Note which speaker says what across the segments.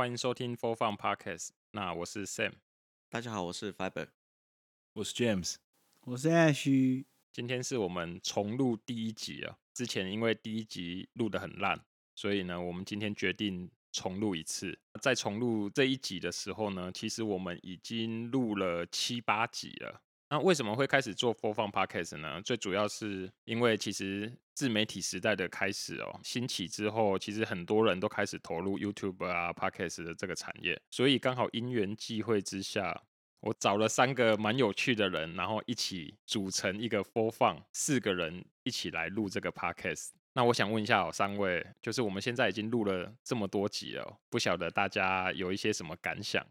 Speaker 1: 欢迎收听 For Fun Podcast。那我是 Sam，
Speaker 2: 大家好，我是 Fiber，
Speaker 3: 我是 James，
Speaker 4: 我是 Ash。
Speaker 1: 今天是我们重录第一集啊，之前因为第一集录的很烂，所以呢，我们今天决定重录一次。在重录这一集的时候呢，其实我们已经录了七八集了。那为什么会开始做 For Fun Podcast 呢？最主要是因为其实自媒体时代的开始哦，兴起之后，其实很多人都开始投入 YouTube 啊 Podcast 的这个产业，所以刚好因缘际会之下，我找了三个蛮有趣的人，然后一起组成一个 For Fun，四个人一起来录这个 Podcast。那我想问一下哦，三位，就是我们现在已经录了这么多集了，不晓得大家有一些什么感想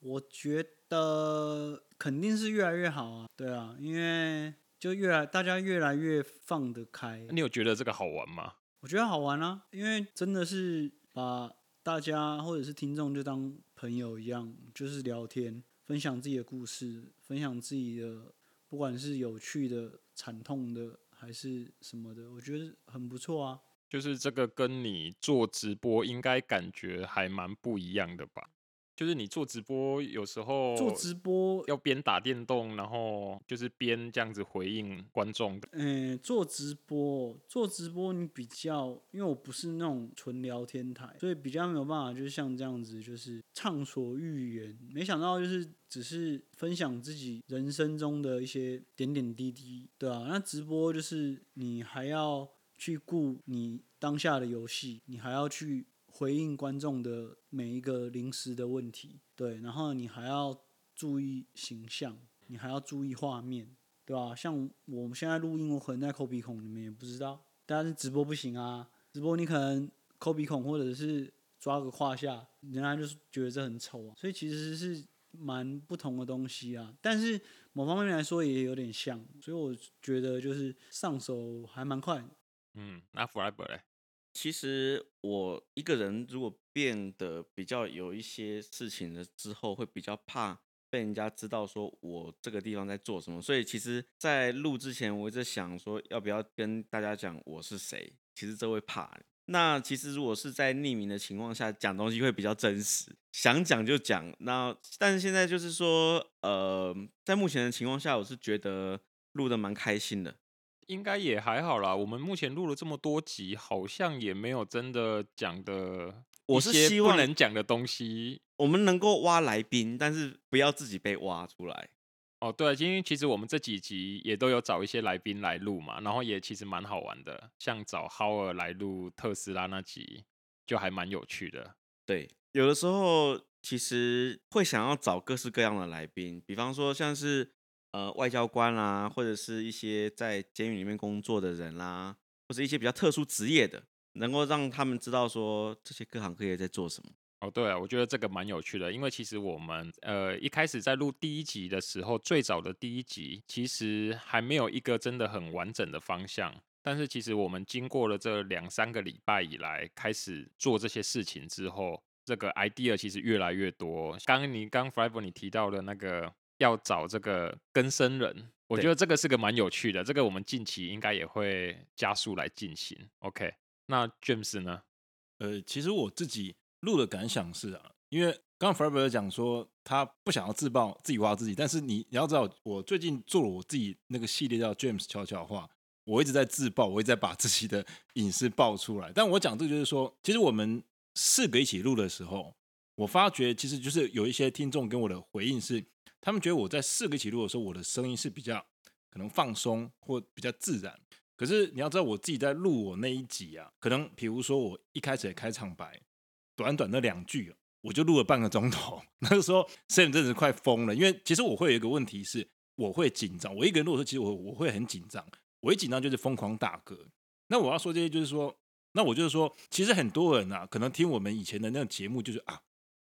Speaker 4: 我觉得肯定是越来越好啊，对啊，因为就越来大家越来越放得开。
Speaker 1: 你有觉得这个好玩吗？
Speaker 4: 我觉得好玩啊，因为真的是把大家或者是听众就当朋友一样，就是聊天，分享自己的故事，分享自己的，不管是有趣的、惨痛的还是什么的，我觉得很不错啊。
Speaker 1: 就是这个跟你做直播应该感觉还蛮不一样的吧？就是你做直播，有时候
Speaker 4: 做直播
Speaker 1: 要边打电动，然后就是边这样子回应观众。
Speaker 4: 嗯，做直播，做直播你比较，因为我不是那种纯聊天台，所以比较没有办法，就是像这样子，就是畅所欲言。没想到就是只是分享自己人生中的一些点点滴滴，对啊，那直播就是你还要去顾你当下的游戏，你还要去。回应观众的每一个临时的问题，对，然后你还要注意形象，你还要注意画面，对吧？像我们现在录音，我可能在抠鼻孔，你们也不知道。但是直播不行啊，直播你可能抠鼻孔，或者是抓个胯下，人家就是觉得这很丑啊。所以其实是蛮不同的东西啊。但是某方面来说也有点像，所以我觉得就是上手还蛮快。
Speaker 1: 嗯，那 Fiber 嘞？
Speaker 2: 其实我一个人如果变得比较有一些事情了之后，会比较怕被人家知道说我这个地方在做什么。所以其实，在录之前，我一直想说要不要跟大家讲我是谁。其实这会怕。那其实如果是在匿名的情况下讲东西会比较真实，想讲就讲。那但是现在就是说，呃，在目前的情况下，我是觉得录的蛮开心的。
Speaker 1: 应该也还好啦。我们目前录了这么多集，好像也没有真的讲的，
Speaker 2: 我是希望
Speaker 1: 能讲的东西，
Speaker 2: 我们能够挖来宾，但是不要自己被挖出来。
Speaker 1: 哦，对，因为其实我们这几集也都有找一些来宾来录嘛，然后也其实蛮好玩的，像找 Howard 来录特斯拉那集，就还蛮有趣的。
Speaker 2: 对，有的时候其实会想要找各式各样的来宾，比方说像是。呃，外交官啦、或者是一些在监狱里面工作的人啦、或者一些比较特殊职业的，能够让他们知道说这些各行各业在做什么。
Speaker 1: 哦，对啊，我觉得这个蛮有趣的，因为其实我们呃一开始在录第一集的时候，最早的第一集其实还没有一个真的很完整的方向，但是其实我们经过了这两三个礼拜以来，开始做这些事情之后，这个 idea 其实越来越多。刚你刚 Fiber 你提到的那个。要找这个更生人，我觉得这个是个蛮有趣的，这个我们近期应该也会加速来进行。OK，那 James 呢？
Speaker 3: 呃，其实我自己录的感想是啊，因为刚刚 Fiber 讲说他不想要自爆自己挖自己，但是你你要知道，我最近做了我自己那个系列叫 James 悄悄话，我一直在自爆，我一直在把自己的隐私爆出来。但我讲这个就是说，其实我们四个一起录的时候，我发觉其实就是有一些听众跟我的回应是。他们觉得我在四个一起录的时候，我的声音是比较可能放松或比较自然。可是你要知道，我自己在录我那一集啊，可能比如说我一开始的开场白，短短的两句，我就录了半个钟头。那个时候，Sam 真的是快疯了，因为其实我会有一个问题是，我会紧张。我一个人录的时候，其实我我会很紧张，我一紧张就是疯狂打嗝。那我要说这些，就是说，那我就是说，其实很多人啊，可能听我们以前的那个节目，就是啊。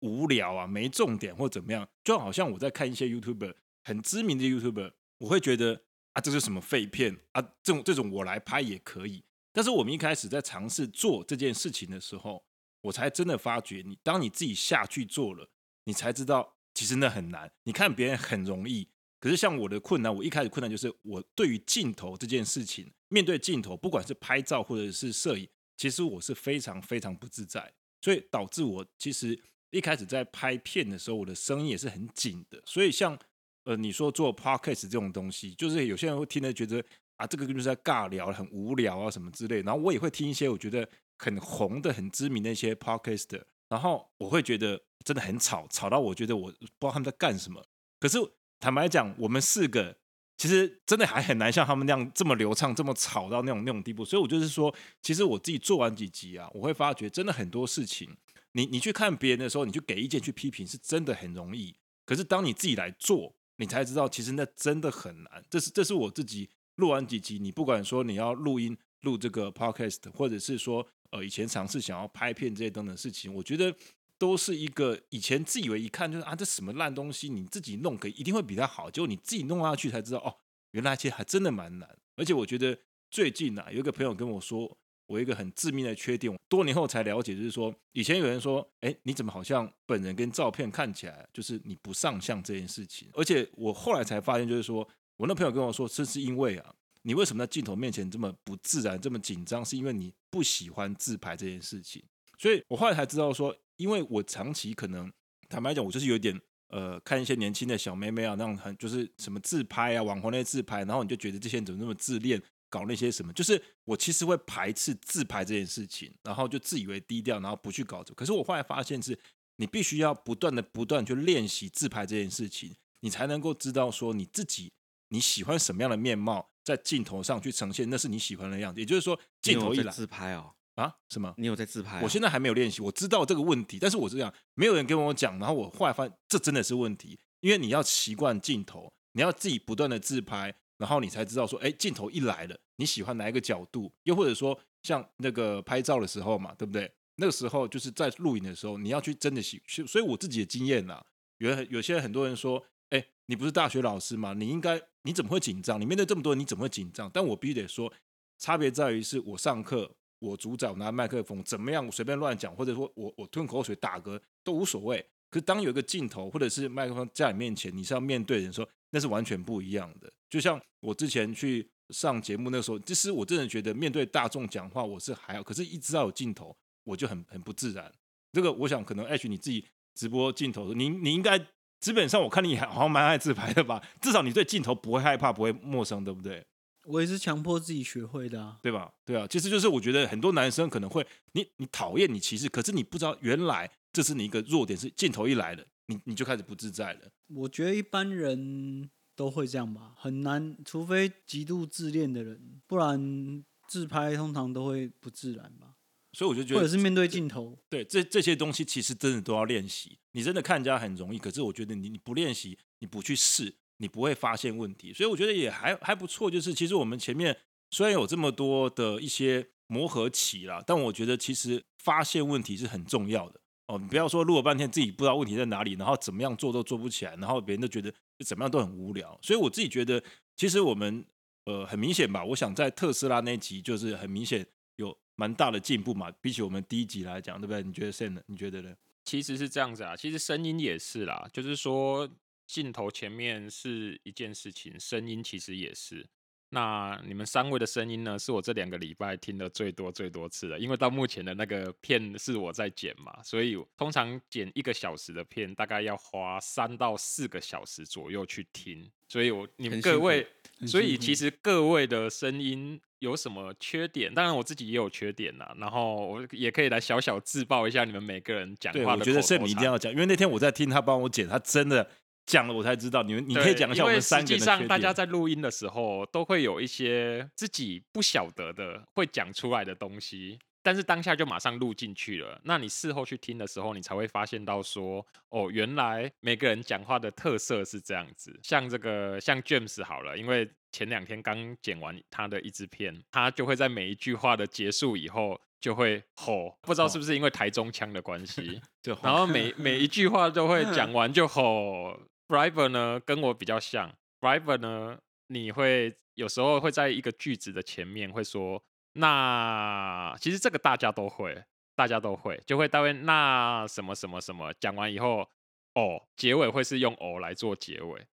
Speaker 3: 无聊啊，没重点或怎么样，就好像我在看一些 YouTuber 很知名的 YouTuber，我会觉得啊，这是什么废片啊，这种这种我来拍也可以。但是我们一开始在尝试做这件事情的时候，我才真的发觉你，你当你自己下去做了，你才知道其实那很难。你看别人很容易，可是像我的困难，我一开始困难就是我对于镜头这件事情，面对镜头，不管是拍照或者是摄影，其实我是非常非常不自在。所以导致我其实一开始在拍片的时候，我的声音也是很紧的。所以像呃你说做 podcast 这种东西，就是有些人会听得觉得啊这个就是在尬聊，很无聊啊什么之类。然后我也会听一些我觉得很红的、很知名的一些 podcast，然后我会觉得真的很吵，吵到我觉得我不知道他们在干什么。可是坦白讲，我们四个。其实真的还很难像他们那样这么流畅、这么吵到那种那种地步，所以我就是说，其实我自己做完几集啊，我会发觉真的很多事情，你你去看别人的时候，你去给意见、去批评，是真的很容易。可是当你自己来做，你才知道，其实那真的很难。这是这是我自己录完几集，你不管说你要录音、录这个 podcast，或者是说呃以前尝试想要拍片这些等等事情，我觉得。都是一个以前自以为一看就是啊，这什么烂东西，你自己弄可一定会比他好，结果你自己弄下去才知道哦，原来其实还真的蛮难。而且我觉得最近啊，有一个朋友跟我说，我一个很致命的缺点，多年后才了解，就是说以前有人说，哎，你怎么好像本人跟照片看起来就是你不上相这件事情。而且我后来才发现，就是说我那朋友跟我说，这是因为啊，你为什么在镜头面前这么不自然、这么紧张，是因为你不喜欢自拍这件事情。所以我后来才知道说。因为我长期可能坦白讲，我就是有点呃，看一些年轻的小妹妹啊，那种很就是什么自拍啊，网红那些自拍，然后你就觉得这些人怎么那么自恋，搞那些什么，就是我其实会排斥自拍这件事情，然后就自以为低调，然后不去搞这。可是我后来发现是，你必须要不断的不断去练习自拍这件事情，你才能够知道说你自己你喜欢什么样的面貌，在镜头上去呈现，那是你喜欢的样子。也就是说，镜头一来
Speaker 2: 自拍哦。
Speaker 3: 啊？什么？
Speaker 2: 你有在自拍啊？
Speaker 3: 我现在还没有练习，我知道这个问题，但是我是这样，没有人跟我讲，然后我后来发现这真的是问题，因为你要习惯镜头，你要自己不断的自拍，然后你才知道说，哎，镜头一来了，你喜欢哪一个角度？又或者说像那个拍照的时候嘛，对不对？那个时候就是在录影的时候，你要去真的习，所以我自己的经验呐，有有些很多人说，哎，你不是大学老师吗？你应该你怎么会紧张？你面对这么多人，你怎么会紧张？但我必须得说，差别在于是我上课。我主宰，我拿麦克风怎么样？我随便乱讲，或者说我我吞口水打嗝都无所谓。可是当有一个镜头或者是麦克风在你面前，你是要面对人说，那是完全不一样的。就像我之前去上节目那时候，其实我真的觉得面对大众讲话我是还好，可是一直到有镜头，我就很很不自然。这个我想可能 H 你自己直播镜头，你你应该基本上我看你好像蛮爱自拍的吧？至少你对镜头不会害怕，不会陌生，对不对？
Speaker 4: 我也是强迫自己学会的啊，
Speaker 3: 对吧？对啊，其实就是我觉得很多男生可能会，你你讨厌你歧视，可是你不知道原来这是你一个弱点，是镜头一来了，你你就开始不自在了。
Speaker 4: 我觉得一般人都会这样吧，很难，除非极度自恋的人，不然自拍通常都会不自然吧。
Speaker 3: 所以我就觉得，
Speaker 4: 或者是面对镜头，
Speaker 3: 对这这些东西其实真的都要练习。你真的看人家很容易，可是我觉得你你不练习，你不去试。你不会发现问题，所以我觉得也还还不错。就是其实我们前面虽然有这么多的一些磨合期啦，但我觉得其实发现问题是很重要的哦。你不要说录了半天自己不知道问题在哪里，然后怎么样做都做不起来，然后别人都觉得怎么样都很无聊。所以我自己觉得，其实我们呃很明显吧，我想在特斯拉那集就是很明显有蛮大的进步嘛，比起我们第一集来讲，对不对？你觉得 Sam 你觉得呢？
Speaker 1: 其实是这样子啊，其实声音也是啦，就是说。镜头前面是一件事情，声音其实也是。那你们三位的声音呢？是我这两个礼拜听的最多最多次的，因为到目前的那个片是我在剪嘛，所以通常剪一个小时的片，大概要花三到四个小时左右去听。所以我你们各位，所以其实各位的声音有什么缺点？当然我自己也有缺点呐。然后我也可以来小小自曝一下你们每个人讲话的
Speaker 3: 我觉得 Sam 一定要讲，因为那天我在听他帮我剪，他真的。讲了我才知道，你们你可以讲一下我们三个。实际上，大
Speaker 1: 家在录音的时候都会有一些自己不晓得的会讲出来的东西，但是当下就马上录进去了。那你事后去听的时候，你才会发现到说，哦，原来每个人讲话的特色是这样子。像这个，像 James 好了，因为前两天刚剪完他的一支片，他就会在每一句话的结束以后就会吼，不知道是不是因为台中腔的关系，就然后每每一句话都会讲完就吼。Briber 呢，跟我比较像。Briber 呢，你会有时候会在一个句子的前面会说，那其实这个大家都会，大家都会，就会大概那什么什么什么讲完以后，哦，结尾会是用哦来做结尾，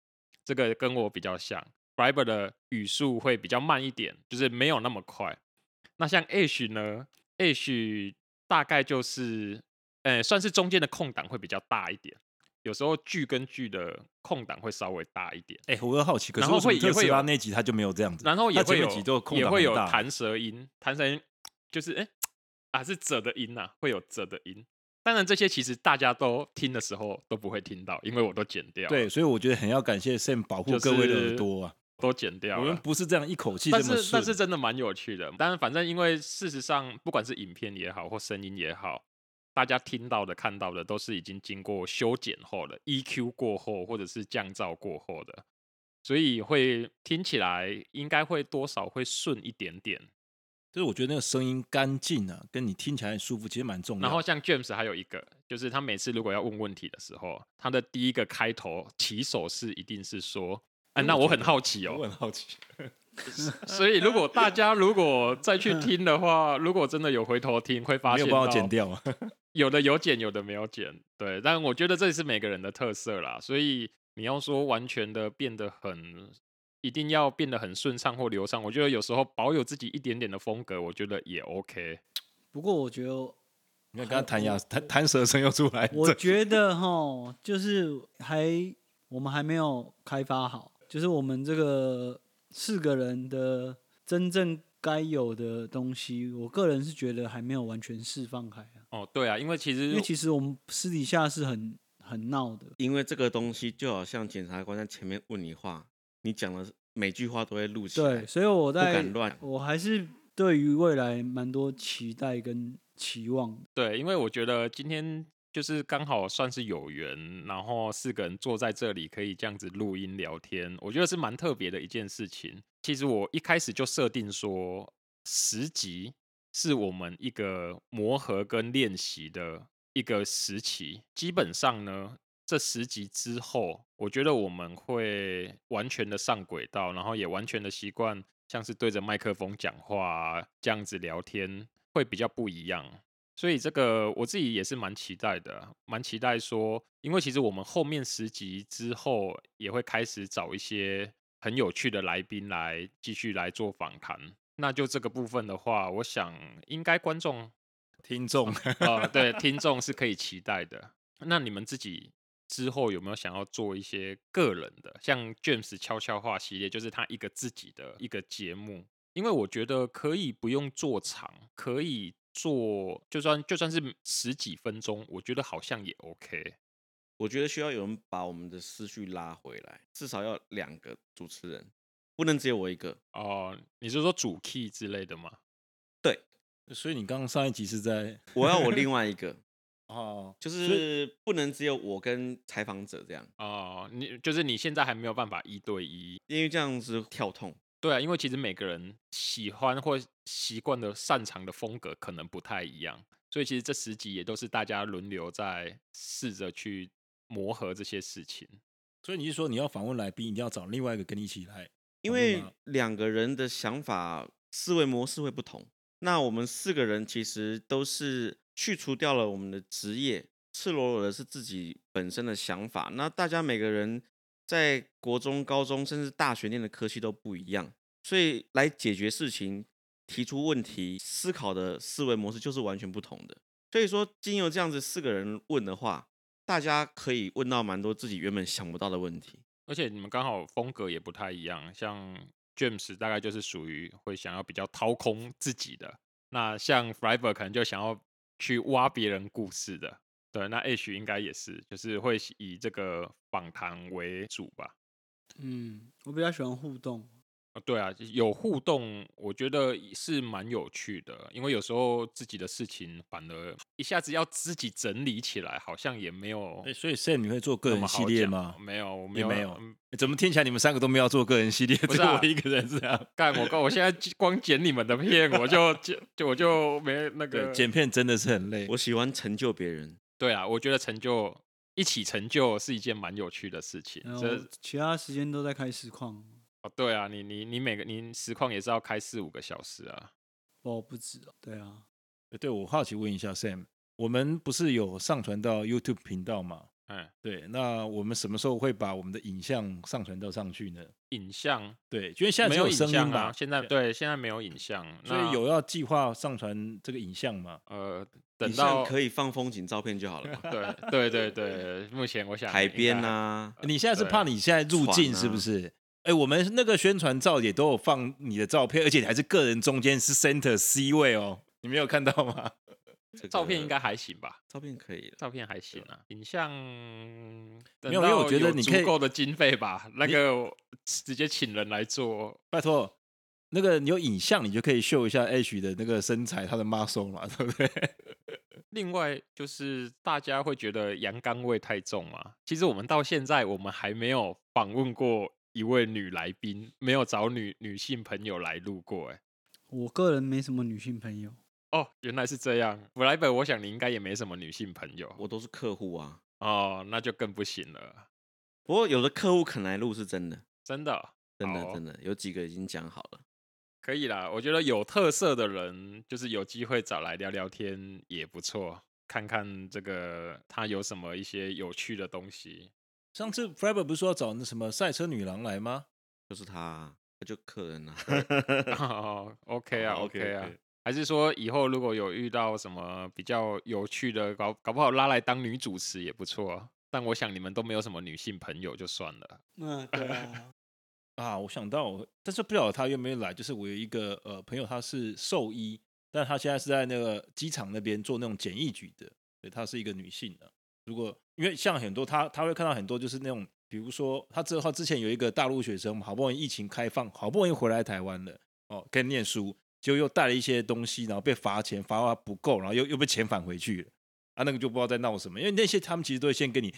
Speaker 1: 这个跟我比较像。Briber 的语速会比较慢一点，就是没有那么快。那像 H 呢，H 大概就是呃，算是中间的空档会比较大一点。有时候句跟句的空档会稍微大一点。
Speaker 3: 哎、欸，我好奇，可是
Speaker 1: 然
Speaker 3: 后会
Speaker 1: 也会有
Speaker 3: 拉那集他就没有这样子，
Speaker 1: 然后也会有也会有弹舌音，弹舌音就是哎、欸、啊是者的音呐、啊，会有者的音。当然这些其实大家都听的时候都不会听到，因为我都剪掉。
Speaker 3: 对，所以我觉得很要感谢 Sam 保护各位的耳朵啊，
Speaker 1: 都剪掉。
Speaker 3: 我们不是这样一口气
Speaker 1: 但是但是真的蛮有趣的。但是反正因为事实上，不管是影片也好或声音也好。大家听到的、看到的都是已经经过修剪后的 EQ 过后，或者是降噪过后的，所以会听起来应该会多少会顺一点点。
Speaker 3: 就是我觉得那个声音干净啊，跟你听起来很舒服，其实蛮重要的。
Speaker 1: 然后像 James 还有一个，就是他每次如果要问问题的时候，他的第一个开头起手是一定是说：“哎、啊，那我很好奇哦。”
Speaker 3: 我很好奇。
Speaker 1: 所以如果大家如果再去听的话，如果真的有回头听，会发现
Speaker 3: 没有帮我剪掉。
Speaker 1: 有的有剪，有的没有剪，对，但我觉得这是每个人的特色啦。所以你要说完全的变得很，一定要变得很顺畅或流畅，我觉得有时候保有自己一点点的风格，我觉得也 OK。
Speaker 4: 不过我觉得，
Speaker 3: 你看刚刚弹牙弹弹舌声又出来，
Speaker 4: 我觉得哈，就是还我们还没有开发好，就是我们这个四个人的真正。该有的东西，我个人是觉得还没有完全释放开啊。
Speaker 1: 哦，对啊，因为其实
Speaker 4: 因为其实我们私底下是很很闹的。
Speaker 2: 因为这个东西就好像检察官在前面问你话，你讲的每句话都会录起来。
Speaker 4: 对，所以我在
Speaker 2: 不敢乱。
Speaker 4: 我还是对于未来蛮多期待跟期望。
Speaker 1: 对，因为我觉得今天就是刚好算是有缘，然后四个人坐在这里可以这样子录音聊天，我觉得是蛮特别的一件事情。其实我一开始就设定说，十集是我们一个磨合跟练习的一个时期。基本上呢，这十集之后，我觉得我们会完全的上轨道，然后也完全的习惯，像是对着麦克风讲话这样子聊天，会比较不一样。所以这个我自己也是蛮期待的，蛮期待说，因为其实我们后面十集之后也会开始找一些。很有趣的来宾来继续来做访谈，那就这个部分的话，我想应该观众、
Speaker 3: 听众
Speaker 1: 啊，对，听众是可以期待的。那你们自己之后有没有想要做一些个人的，像 James 悄悄话系列，就是他一个自己的一个节目？因为我觉得可以不用做长，可以做就算就算是十几分钟，我觉得好像也 OK。
Speaker 2: 我觉得需要有人把我们的思绪拉回来，至少要两个主持人，不能只有我一个
Speaker 1: 哦。你是说主 key 之类的吗？
Speaker 2: 对，
Speaker 3: 所以你刚刚上一集是在
Speaker 2: 我要我另 外一个
Speaker 3: 哦，
Speaker 2: 就是不能只有我跟采访者这样
Speaker 1: 哦。你就是你现在还没有办法一对一，
Speaker 2: 因为这样子跳痛。
Speaker 1: 对啊，因为其实每个人喜欢或习惯的擅长的风格可能不太一样，所以其实这十集也都是大家轮流在试着去。磨合这些事情，
Speaker 3: 所以你是说你要访问来宾，一定要找另外一个跟你一起来？
Speaker 2: 因为两个人的想法、思维模式会不同。那我们四个人其实都是去除掉了我们的职业，赤裸裸的是自己本身的想法。那大家每个人在国中、高中甚至大学念的科系都不一样，所以来解决事情、提出问题、思考的思维模式就是完全不同的。所以说，经由这样子四个人问的话。大家可以问到蛮多自己原本想不到的问题，
Speaker 1: 而且你们刚好风格也不太一样。像 James 大概就是属于会想要比较掏空自己的，那像 Freiberg 可能就想要去挖别人故事的。对，那 Ash 应该也是，就是会以这个访谈为主吧。
Speaker 4: 嗯，我比较喜欢互动。
Speaker 1: 对啊，有互动，我觉得是蛮有趣的。因为有时候自己的事情，反而一下子要自己整理起来，好像也没有。
Speaker 3: 欸、所以 Sam 你会做个人系列吗？
Speaker 1: 没有，我没有。
Speaker 3: 没有。怎么听起来你们三个都没有做个人系列？只有、啊、我一个人这样。
Speaker 1: 干我，我现在光剪你们的片，我就剪，就我就没那个。
Speaker 3: 剪片真的是很累。
Speaker 2: 我喜欢成就别人。
Speaker 1: 对啊，我觉得成就一起成就是一件蛮有趣的事情。这
Speaker 4: 其他时间都在开实况。
Speaker 1: 哦，对啊，你你你每个你实况也是要开四五个小时啊，
Speaker 4: 哦，不止哦，对啊，
Speaker 3: 对，我好奇问一下 Sam，我们不是有上传到 YouTube 频道吗？
Speaker 1: 嗯，
Speaker 3: 对，那我们什么时候会把我们的影像上传到上去呢？
Speaker 1: 影像
Speaker 3: 对，因为现在
Speaker 1: 没有
Speaker 3: 声音吧，
Speaker 1: 啊，现在对，现在没有影像，
Speaker 3: 所以有要计划上传这个影像吗？
Speaker 1: 呃，等到
Speaker 2: 可以放风景照片就好了。
Speaker 1: 对对对对，目前我想
Speaker 2: 海边啊，
Speaker 3: 你现在是怕你现在入境是不是？哎，我们那个宣传照也都有放你的照片，而且还是个人中间是 center C 位哦，你没有看到吗？
Speaker 2: 这个、
Speaker 1: 照片应该还行吧？
Speaker 2: 照片可以，
Speaker 1: 照片还行啊。影像
Speaker 3: 没有，因为我觉得你
Speaker 1: 足够的经费吧，那个直接请人来做。
Speaker 3: 拜托，那个你有影像，你就可以秀一下 H 的那个身材，他的 muscle 嘛，对不对？
Speaker 1: 另外就是大家会觉得阳刚味太重嘛。其实我们到现在我们还没有访问过一位女来宾，没有找女女性朋友来录过。哎，
Speaker 4: 我个人没什么女性朋友。
Speaker 1: 哦，原来是这样。布莱伯，我想你应该也没什么女性朋友。
Speaker 2: 我都是客户啊。
Speaker 1: 哦，那就更不行了。
Speaker 2: 不过有的客户肯来录是真的，
Speaker 1: 真的，
Speaker 2: 真的，真的，有几个已经讲好了。
Speaker 1: 可以啦，我觉得有特色的人，就是有机会找来聊聊天也不错，看看这个他有什么一些有趣的东西。
Speaker 3: 上次 Forever 不是说要找那什么赛车女郎来吗？
Speaker 2: 就是他，他就客人啊。
Speaker 1: 哦，OK 啊，OK 啊。还是说以后如果有遇到什么比较有趣的，搞搞不好拉来当女主持也不错。但我想你们都没有什么女性朋友，就算了。
Speaker 4: 嗯，对啊。
Speaker 3: 啊，我想到，但是不晓得他愿不愿意来。就是我有一个呃朋友，他是兽医，但他现在是在那个机场那边做那种检疫局的。对，她是一个女性的。如果因为像很多他他会看到很多就是那种，比如说他之后之前有一个大陆学生，好不容易疫情开放，好不容易回来台湾了，哦，可以念书。就又带了一些东西，然后被罚钱，罚完不够，然后又又被遣返回去了。啊，那个就不知道在闹什么，因为那些他们其实都会先跟你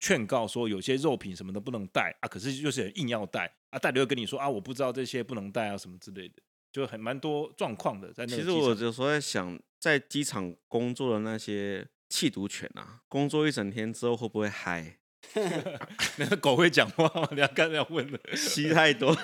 Speaker 3: 劝告说，有些肉品什么的不能带啊，可是就是硬要带啊，带了又跟你说啊，我不知道这些不能带啊，什么之类的，就很蛮多状况的。在那个
Speaker 2: 其实我有时候在想，在机场工作的那些缉毒犬啊，工作一整天之后会不会嗨？
Speaker 3: 那个狗会讲话吗？你要刚才要问的，
Speaker 2: 吸太多。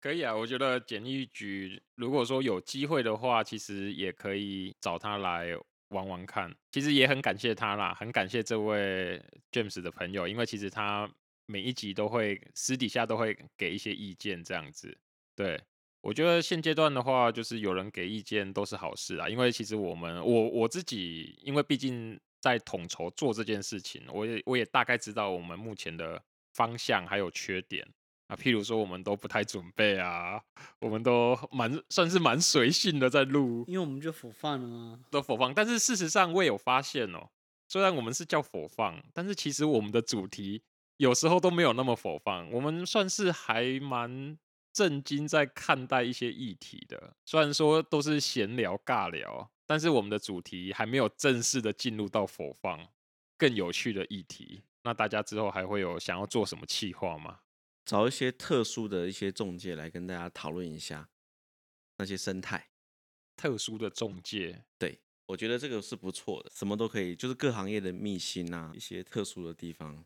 Speaker 1: 可以啊，我觉得检疫局如果说有机会的话，其实也可以找他来玩玩看。其实也很感谢他啦，很感谢这位 James 的朋友，因为其实他每一集都会私底下都会给一些意见，这样子。对，我觉得现阶段的话，就是有人给意见都是好事啊，因为其实我们我我自己，因为毕竟在统筹做这件事情，我也我也大概知道我们目前的方向还有缺点。啊，譬如说，我们都不太准备啊，我们都蛮算是蛮随性的在录，
Speaker 4: 因为我们就 for fun 啊，
Speaker 1: 都 for fun。但是事实上，我也有发现哦，虽然我们是叫 for fun，但是其实我们的主题有时候都没有那么 for fun。我们算是还蛮正经在看待一些议题的，虽然说都是闲聊尬聊，但是我们的主题还没有正式的进入到 for fun 更有趣的议题。那大家之后还会有想要做什么企划吗？
Speaker 2: 找一些特殊的一些中介来跟大家讨论一下那些生态，
Speaker 1: 特殊的中介，
Speaker 2: 对，我觉得这个是不错的，什么都可以，就是各行业的秘辛啊，一些特殊的地方，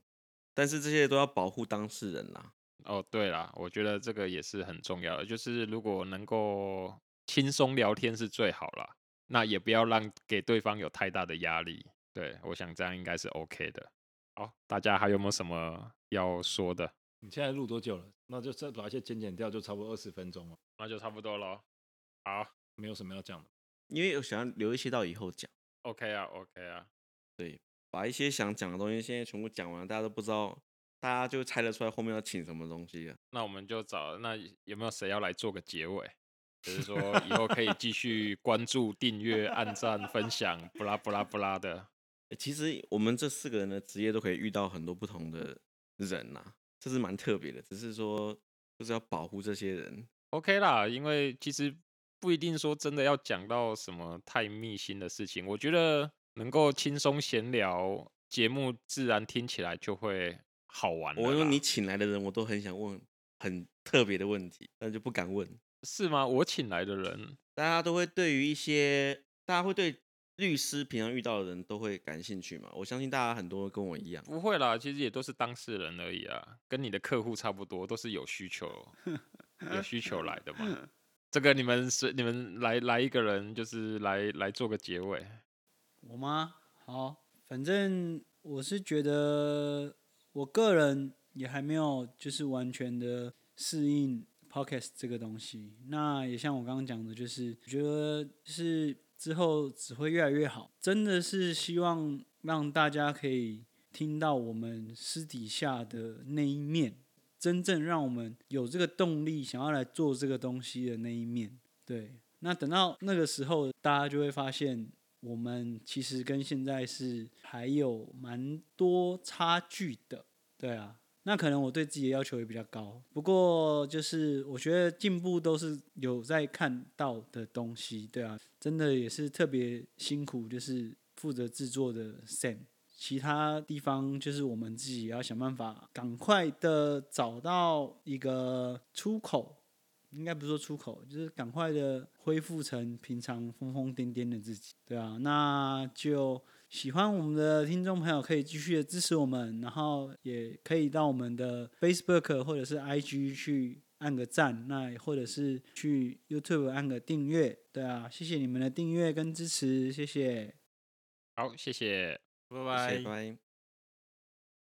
Speaker 2: 但是这些都要保护当事人啦。
Speaker 1: 哦，对啦，我觉得这个也是很重要的，就是如果能够轻松聊天是最好啦，那也不要让给对方有太大的压力。对，我想这样应该是 OK 的。好，大家还有没有什么要说的？
Speaker 3: 你现在录多久了？那就再把一些剪剪掉，就差不多二十分钟了。
Speaker 1: 那就差不多了。好，
Speaker 3: 没有什么要讲的，
Speaker 2: 因为我想要留一些到以后讲。
Speaker 1: OK 啊，OK 啊。
Speaker 2: 对，把一些想讲的东西现在全部讲完，大家都不知道，大家就猜得出来后面要请什么东西了。
Speaker 1: 那我们就找，那有没有谁要来做个结尾？就是说以后可以继续关注、订阅、按赞、分享，不拉不拉不拉的。
Speaker 2: 其实我们这四个人的职业都可以遇到很多不同的人呐、啊。这是蛮特别的，只是说就是要保护这些人
Speaker 1: ，OK 啦。因为其实不一定说真的要讲到什么太密心的事情，我觉得能够轻松闲聊，节目自然听起来就会好玩。
Speaker 2: 我说你请来的人，我都很想问很特别的问题，但就不敢问。
Speaker 1: 是吗？我请来的人，
Speaker 2: 大家都会对于一些，大家会对。律师平常遇到的人都会感兴趣嘛？我相信大家很多跟我一样，
Speaker 1: 不会啦，其实也都是当事人而已啊，跟你的客户差不多，都是有需求、有需求来的嘛。这个你们是你们来来一个人，就是来来做个结尾。
Speaker 4: 我吗？好反正我是觉得，我个人也还没有就是完全的适应 Podcast 这个东西。那也像我刚刚讲的，就是我觉得是之后只会越来越好。真的是希望让大家可以听到我们私底下的那一面，真正让我们有这个动力想要来做这个东西的那一面。对，那等到那个时候，大家就会发现。我们其实跟现在是还有蛮多差距的，对啊。那可能我对自己的要求也比较高，不过就是我觉得进步都是有在看到的东西，对啊。真的也是特别辛苦，就是负责制作的 Sam，其他地方就是我们自己要想办法，赶快的找到一个出口。应该不是说出口，就是赶快的恢复成平常疯疯癫癫的自己，对啊，那就喜欢我们的听众朋友可以继续的支持我们，然后也可以到我们的 Facebook 或者是 IG 去按个赞，那或者是去 YouTube 按个订阅，对啊，谢谢你们的订阅跟支持，谢谢。
Speaker 1: 好，谢谢，
Speaker 3: 拜拜。
Speaker 2: 拜拜。